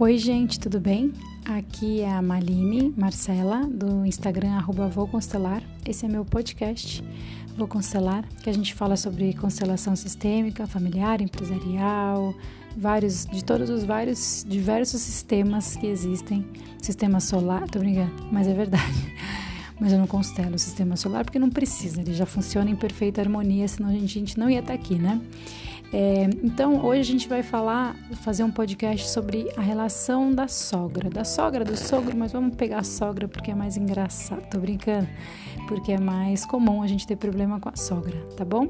Oi, gente, tudo bem? Aqui é a Maline Marcela, do Instagram arroba Constelar. Esse é meu podcast, Vou Constelar, que a gente fala sobre constelação sistêmica, familiar, empresarial, vários, de todos os vários, diversos sistemas que existem. Sistema solar, tô brincando, mas é verdade. Mas eu não constelo o sistema solar porque não precisa, ele já funciona em perfeita harmonia, senão a gente não ia estar aqui, né? É, então, hoje a gente vai falar, fazer um podcast sobre a relação da sogra, da sogra, do sogro, mas vamos pegar a sogra porque é mais engraçado, tô brincando, porque é mais comum a gente ter problema com a sogra, tá bom?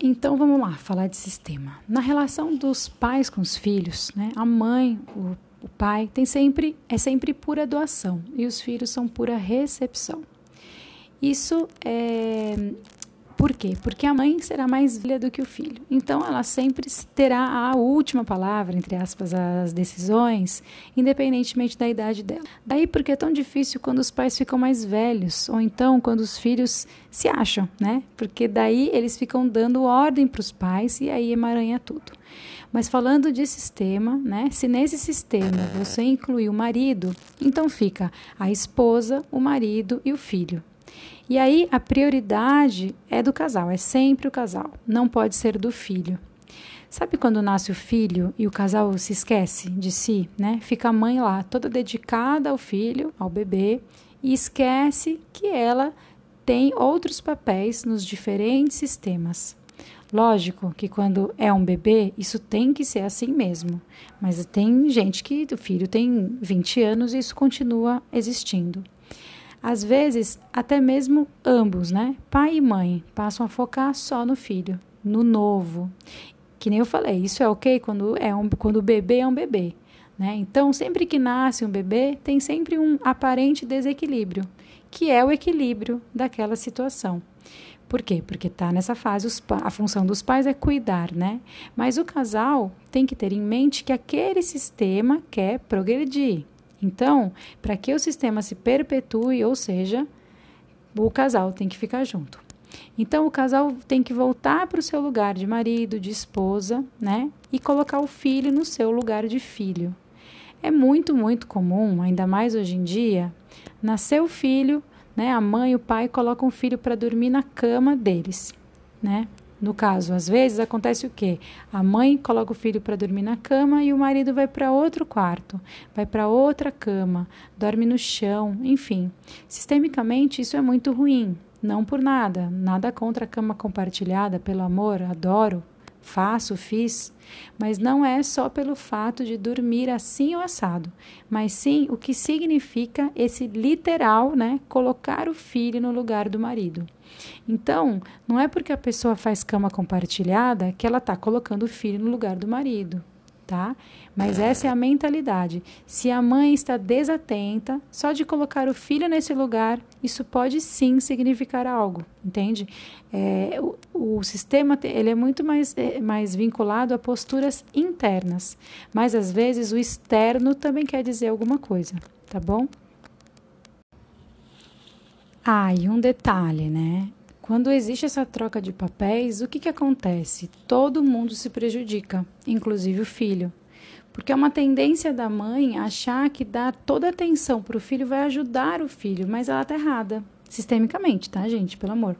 Então vamos lá, falar de sistema. Na relação dos pais com os filhos, né, a mãe, o, o pai, tem sempre é sempre pura doação e os filhos são pura recepção. Isso é. Por quê? Porque a mãe será mais velha do que o filho. Então, ela sempre terá a última palavra, entre aspas, as decisões, independentemente da idade dela. Daí, porque é tão difícil quando os pais ficam mais velhos, ou então quando os filhos se acham, né? Porque daí eles ficam dando ordem para os pais e aí emaranha tudo. Mas falando de sistema, né? Se nesse sistema você incluir o marido, então fica a esposa, o marido e o filho. E aí a prioridade é do casal, é sempre o casal, não pode ser do filho. Sabe quando nasce o filho e o casal se esquece de si, né? Fica a mãe lá, toda dedicada ao filho, ao bebê, e esquece que ela tem outros papéis nos diferentes sistemas. Lógico que quando é um bebê, isso tem que ser assim mesmo. Mas tem gente que o filho tem 20 anos e isso continua existindo. Às vezes, até mesmo ambos, né? Pai e mãe passam a focar só no filho, no novo. Que nem eu falei, isso é ok quando, é um, quando o bebê é um bebê. Né? Então, sempre que nasce um bebê, tem sempre um aparente desequilíbrio, que é o equilíbrio daquela situação. Por quê? Porque está nessa fase, os, a função dos pais é cuidar, né? Mas o casal tem que ter em mente que aquele sistema quer progredir, então, para que o sistema se perpetue, ou seja, o casal tem que ficar junto. Então, o casal tem que voltar para o seu lugar de marido, de esposa, né? E colocar o filho no seu lugar de filho. É muito, muito comum, ainda mais hoje em dia, nascer o filho, né? A mãe e o pai colocam o filho para dormir na cama deles, né? No caso, às vezes acontece o quê? A mãe coloca o filho para dormir na cama e o marido vai para outro quarto, vai para outra cama, dorme no chão, enfim. Sistemicamente, isso é muito ruim. Não por nada, nada contra a cama compartilhada, pelo amor, adoro, faço, fiz, mas não é só pelo fato de dormir assim ou assado, mas sim o que significa esse literal, né, colocar o filho no lugar do marido. Então, não é porque a pessoa faz cama compartilhada que ela está colocando o filho no lugar do marido, tá? Mas essa é a mentalidade. Se a mãe está desatenta, só de colocar o filho nesse lugar, isso pode sim significar algo, entende? É, o, o, sistema ele é muito mais, é, mais vinculado a posturas internas, mas às vezes o externo também quer dizer alguma coisa, tá bom? Ah, e um detalhe, né? Quando existe essa troca de papéis, o que, que acontece? Todo mundo se prejudica, inclusive o filho. Porque é uma tendência da mãe achar que dar toda a atenção para o filho vai ajudar o filho, mas ela está errada. Sistemicamente, tá, gente? Pelo amor.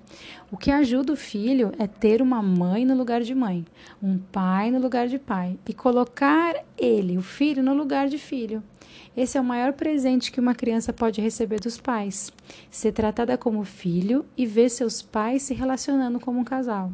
O que ajuda o filho é ter uma mãe no lugar de mãe, um pai no lugar de pai e colocar ele, o filho, no lugar de filho. Esse é o maior presente que uma criança pode receber dos pais: ser tratada como filho e ver seus pais se relacionando como um casal.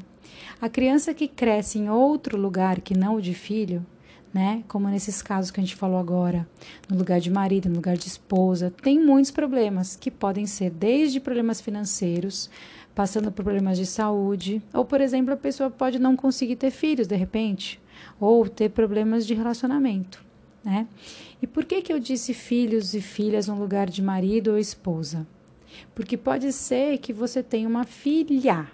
A criança que cresce em outro lugar que não o de filho, né? Como nesses casos que a gente falou agora, no lugar de marido, no lugar de esposa, tem muitos problemas que podem ser desde problemas financeiros, passando por problemas de saúde, ou por exemplo, a pessoa pode não conseguir ter filhos de repente, ou ter problemas de relacionamento né? E por que que eu disse filhos e filhas no lugar de marido ou esposa? Porque pode ser que você tenha uma filha,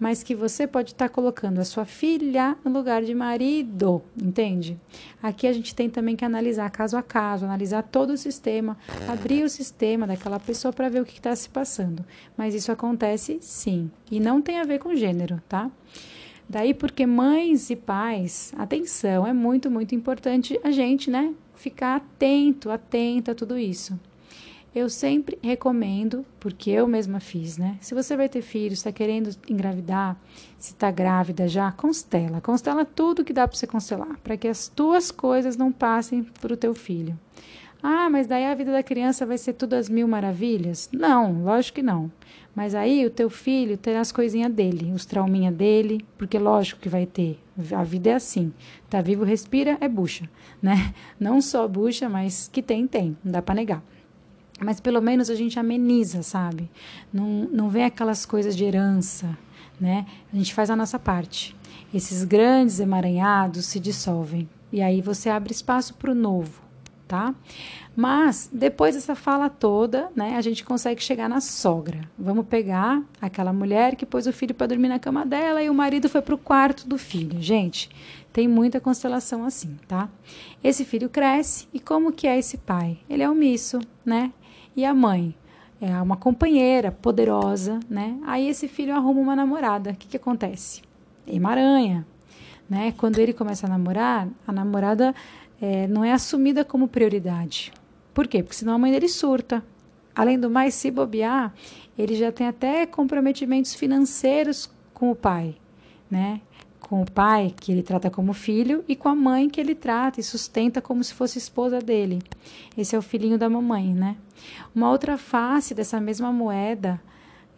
mas que você pode estar colocando a sua filha no lugar de marido, entende? Aqui a gente tem também que analisar caso a caso, analisar todo o sistema, abrir o sistema daquela pessoa para ver o que está se passando. Mas isso acontece sim, e não tem a ver com gênero, tá? Daí porque mães e pais, atenção, é muito, muito importante a gente, né, ficar atento, atenta a tudo isso. Eu sempre recomendo, porque eu mesma fiz, né? Se você vai ter filho, está querendo engravidar, se está grávida já, constela. Constela tudo que dá para você constelar, para que as tuas coisas não passem para o teu filho. Ah, mas daí a vida da criança vai ser tudo as mil maravilhas? Não, lógico que não. Mas aí o teu filho terá as coisinhas dele, os trauminha dele, porque lógico que vai ter. A vida é assim. Tá vivo, respira, é bucha, né? Não só bucha, mas que tem, tem. Não dá para negar mas pelo menos a gente ameniza, sabe? Não, não vem aquelas coisas de herança, né? A gente faz a nossa parte. Esses grandes emaranhados se dissolvem e aí você abre espaço para o novo, tá? Mas depois dessa fala toda, né, a gente consegue chegar na sogra. Vamos pegar aquela mulher que pôs o filho para dormir na cama dela e o marido foi para o quarto do filho. Gente, tem muita constelação assim, tá? Esse filho cresce e como que é esse pai? Ele é omisso, né? E a mãe? É uma companheira poderosa, né? Aí esse filho arruma uma namorada. O que, que acontece? Emaranha, né? Quando ele começa a namorar, a namorada é, não é assumida como prioridade. Por quê? Porque senão a mãe dele surta. Além do mais, se bobear, ele já tem até comprometimentos financeiros com o pai, né? Com o pai, que ele trata como filho, e com a mãe, que ele trata e sustenta como se fosse esposa dele. Esse é o filhinho da mamãe, né? Uma outra face dessa mesma moeda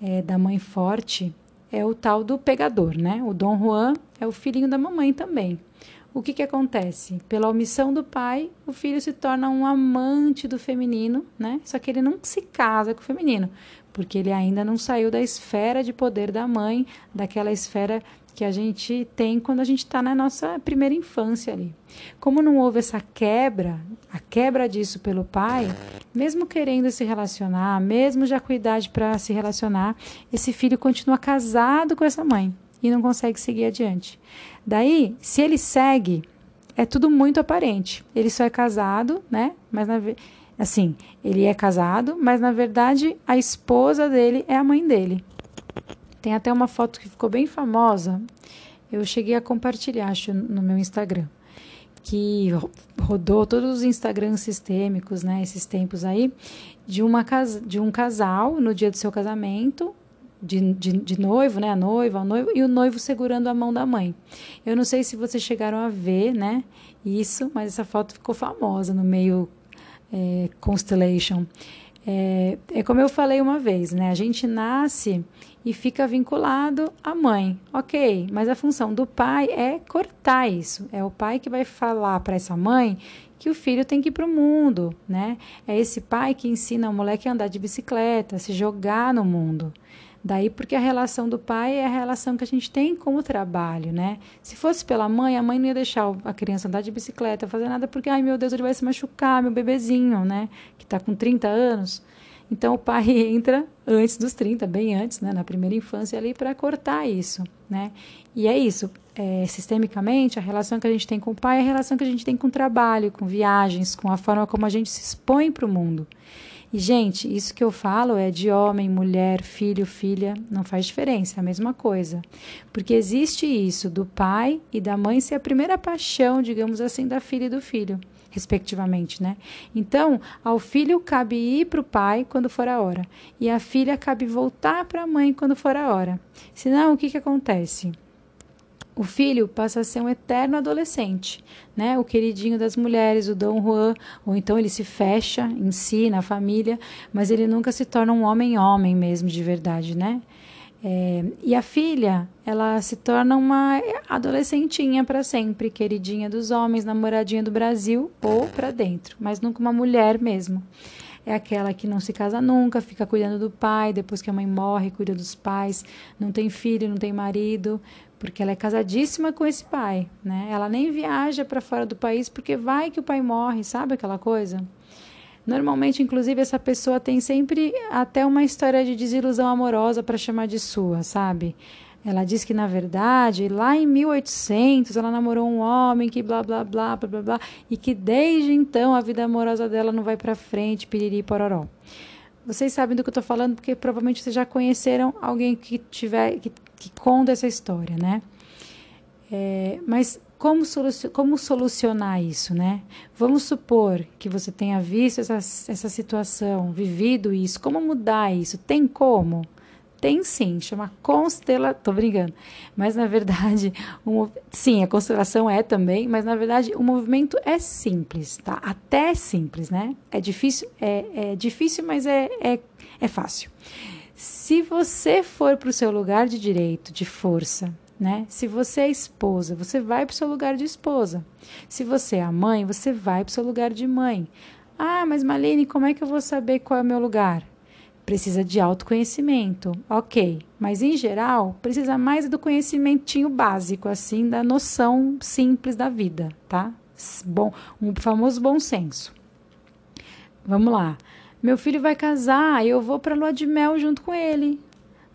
é, da mãe forte é o tal do pegador, né? O Dom Juan é o filhinho da mamãe também. O que, que acontece? Pela omissão do pai, o filho se torna um amante do feminino, né? Só que ele não se casa com o feminino, porque ele ainda não saiu da esfera de poder da mãe, daquela esfera que a gente tem quando a gente está na nossa primeira infância ali. Como não houve essa quebra, a quebra disso pelo pai, mesmo querendo se relacionar, mesmo já com idade para se relacionar, esse filho continua casado com essa mãe e não consegue seguir adiante. Daí, se ele segue, é tudo muito aparente. Ele só é casado, né? Mas na assim, ele é casado, mas na verdade a esposa dele é a mãe dele. Tem até uma foto que ficou bem famosa. Eu cheguei a compartilhar, acho, no meu Instagram. Que rodou todos os Instagrams sistêmicos, né? Esses tempos aí. De, uma, de um casal no dia do seu casamento. De, de, de, noivo, né? A noiva, o noivo, e o noivo segurando a mão da mãe. Eu não sei se vocês chegaram a ver, né? Isso, mas essa foto ficou famosa no meio é, Constellation. É, é como eu falei uma vez, né? A gente nasce e fica vinculado à mãe. Ok, mas a função do pai é cortar isso. É o pai que vai falar para essa mãe que o filho tem que ir para o mundo, né? É esse pai que ensina o moleque a andar de bicicleta, a se jogar no mundo. Daí porque a relação do pai é a relação que a gente tem com o trabalho, né? Se fosse pela mãe, a mãe não ia deixar a criança andar de bicicleta, fazer nada, porque, ai meu Deus, ele vai se machucar, meu bebezinho, né? Que está com 30 anos. Então o pai entra antes dos 30, bem antes, né? Na primeira infância ali, para cortar isso, né? E é isso. É, sistemicamente, a relação que a gente tem com o pai é a relação que a gente tem com o trabalho, com viagens, com a forma como a gente se expõe para o mundo. E, gente, isso que eu falo é de homem, mulher, filho, filha, não faz diferença, é a mesma coisa. Porque existe isso do pai e da mãe ser a primeira paixão, digamos assim, da filha e do filho, respectivamente, né? Então, ao filho cabe ir para o pai quando for a hora, e a filha cabe voltar para a mãe quando for a hora. Senão, o que, que acontece? o filho passa a ser um eterno adolescente, né? O queridinho das mulheres, o Dom Juan, ou então ele se fecha em si, na família, mas ele nunca se torna um homem-homem mesmo, de verdade, né? É, e a filha, ela se torna uma adolescentinha para sempre, queridinha dos homens, namoradinha do Brasil ou para dentro, mas nunca uma mulher mesmo. É aquela que não se casa nunca, fica cuidando do pai, depois que a mãe morre, cuida dos pais, não tem filho, não tem marido, porque ela é casadíssima com esse pai, né? Ela nem viaja para fora do país porque vai que o pai morre, sabe aquela coisa? Normalmente, inclusive, essa pessoa tem sempre até uma história de desilusão amorosa para chamar de sua, sabe? Ela diz que, na verdade, lá em 1800, ela namorou um homem que blá, blá, blá, blá, blá, blá, e que desde então a vida amorosa dela não vai para frente, piriri pororó. Vocês sabem do que eu estou falando porque provavelmente vocês já conheceram alguém que tiver que, que conta essa história, né? É, mas como, como solucionar isso, né? Vamos supor que você tenha visto essa, essa situação, vivido isso. Como mudar isso? Tem como? Tem sim, chama constelação. Tô brincando. Mas na verdade, um, sim, a constelação é também, mas na verdade o movimento é simples, tá? Até é simples, né? É difícil, é, é difícil, mas é, é, é fácil. Se você for para o seu lugar de direito, de força, né? Se você é esposa, você vai para o seu lugar de esposa. Se você é a mãe, você vai para o seu lugar de mãe. Ah, mas Malene, como é que eu vou saber qual é o meu lugar? Precisa de autoconhecimento, ok. Mas em geral, precisa mais do conhecimentinho básico, assim, da noção simples da vida, tá? Bom, um famoso bom senso. Vamos lá. Meu filho vai casar, eu vou para lua de mel junto com ele.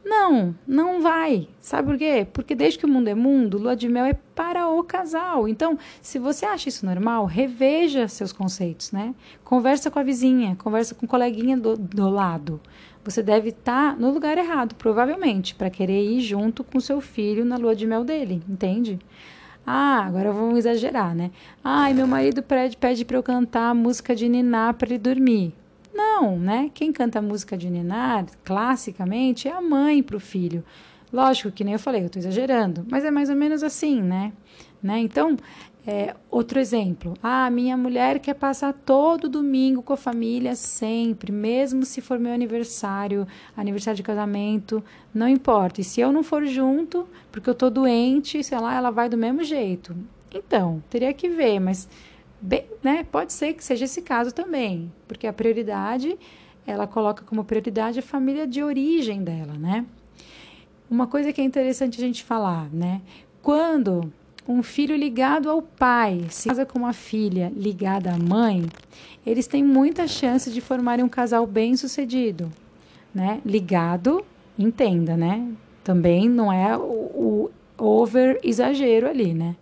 Não, não vai. Sabe por quê? Porque desde que o mundo é mundo, lua de mel é para o casal. Então, se você acha isso normal, reveja seus conceitos, né? Conversa com a vizinha, conversa com o coleguinha do, do lado. Você deve estar tá no lugar errado, provavelmente, para querer ir junto com seu filho na lua de mel dele, entende? Ah, agora vamos exagerar, né? Ai, meu marido pede, pede para eu cantar a música de Niná para ele dormir. Não, né? Quem canta música de ninar, classicamente, é a mãe para o filho. Lógico que nem eu falei, eu estou exagerando, mas é mais ou menos assim, né? né? Então, é, outro exemplo. Ah, minha mulher quer passar todo domingo com a família sempre, mesmo se for meu aniversário, aniversário de casamento, não importa. E se eu não for junto, porque eu estou doente, sei lá, ela vai do mesmo jeito. Então, teria que ver, mas Bem, né, pode ser que seja esse caso também, porque a prioridade, ela coloca como prioridade a família de origem dela, né? Uma coisa que é interessante a gente falar, né? Quando um filho ligado ao pai se casa com uma filha ligada à mãe, eles têm muita chance de formarem um casal bem-sucedido, né? Ligado, entenda, né? Também não é o, o over exagero ali, né?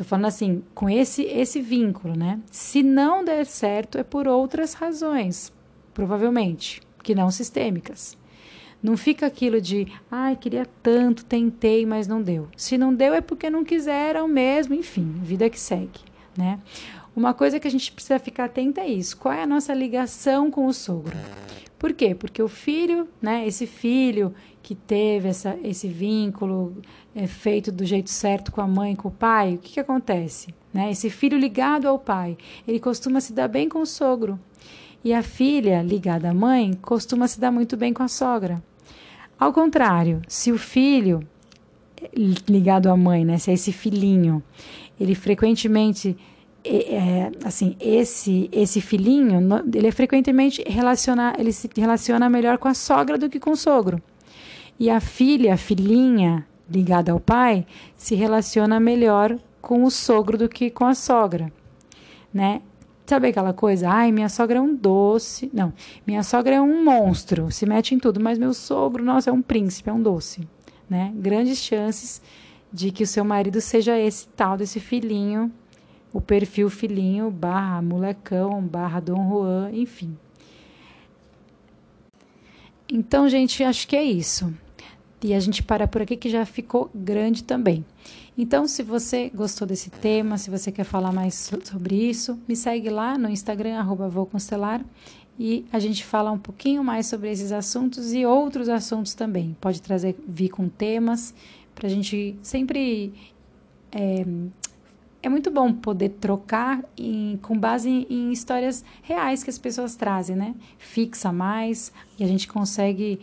Tô falando assim, com esse esse vínculo, né? Se não der certo é por outras razões, provavelmente, que não sistêmicas. Não fica aquilo de, ai, queria tanto, tentei, mas não deu. Se não deu é porque não quiseram mesmo, enfim, vida que segue, né? Uma coisa que a gente precisa ficar atenta é isso. Qual é a nossa ligação com o sogro? Por quê? Porque o filho, né, esse filho que teve essa, esse vínculo é, feito do jeito certo com a mãe, com o pai, o que, que acontece? Né? Esse filho ligado ao pai, ele costuma se dar bem com o sogro. E a filha ligada à mãe costuma se dar muito bem com a sogra. Ao contrário, se o filho ligado à mãe, né, se é esse filhinho, ele frequentemente é, assim, esse esse filhinho, ele é frequentemente relaciona, ele se relaciona melhor com a sogra do que com o sogro. E a filha, a filhinha ligada ao pai, se relaciona melhor com o sogro do que com a sogra, né? Sabe aquela coisa? Ai, minha sogra é um doce. Não, minha sogra é um monstro, se mete em tudo, mas meu sogro, nossa, é um príncipe, é um doce, né? Grandes chances de que o seu marido seja esse tal desse filhinho, o perfil filhinho barra molecão, barra Dom Juan, enfim. Então, gente, acho que é isso. E a gente para por aqui que já ficou grande também. Então, se você gostou desse tema, se você quer falar mais sobre isso, me segue lá no Instagram, arroba Constelar, e a gente fala um pouquinho mais sobre esses assuntos e outros assuntos também. Pode trazer, vir com temas, para a gente sempre. É, é muito bom poder trocar em, com base em, em histórias reais que as pessoas trazem, né? Fixa mais e a gente consegue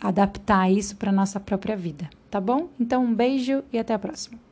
adaptar isso para nossa própria vida, tá bom? Então, um beijo e até a próxima.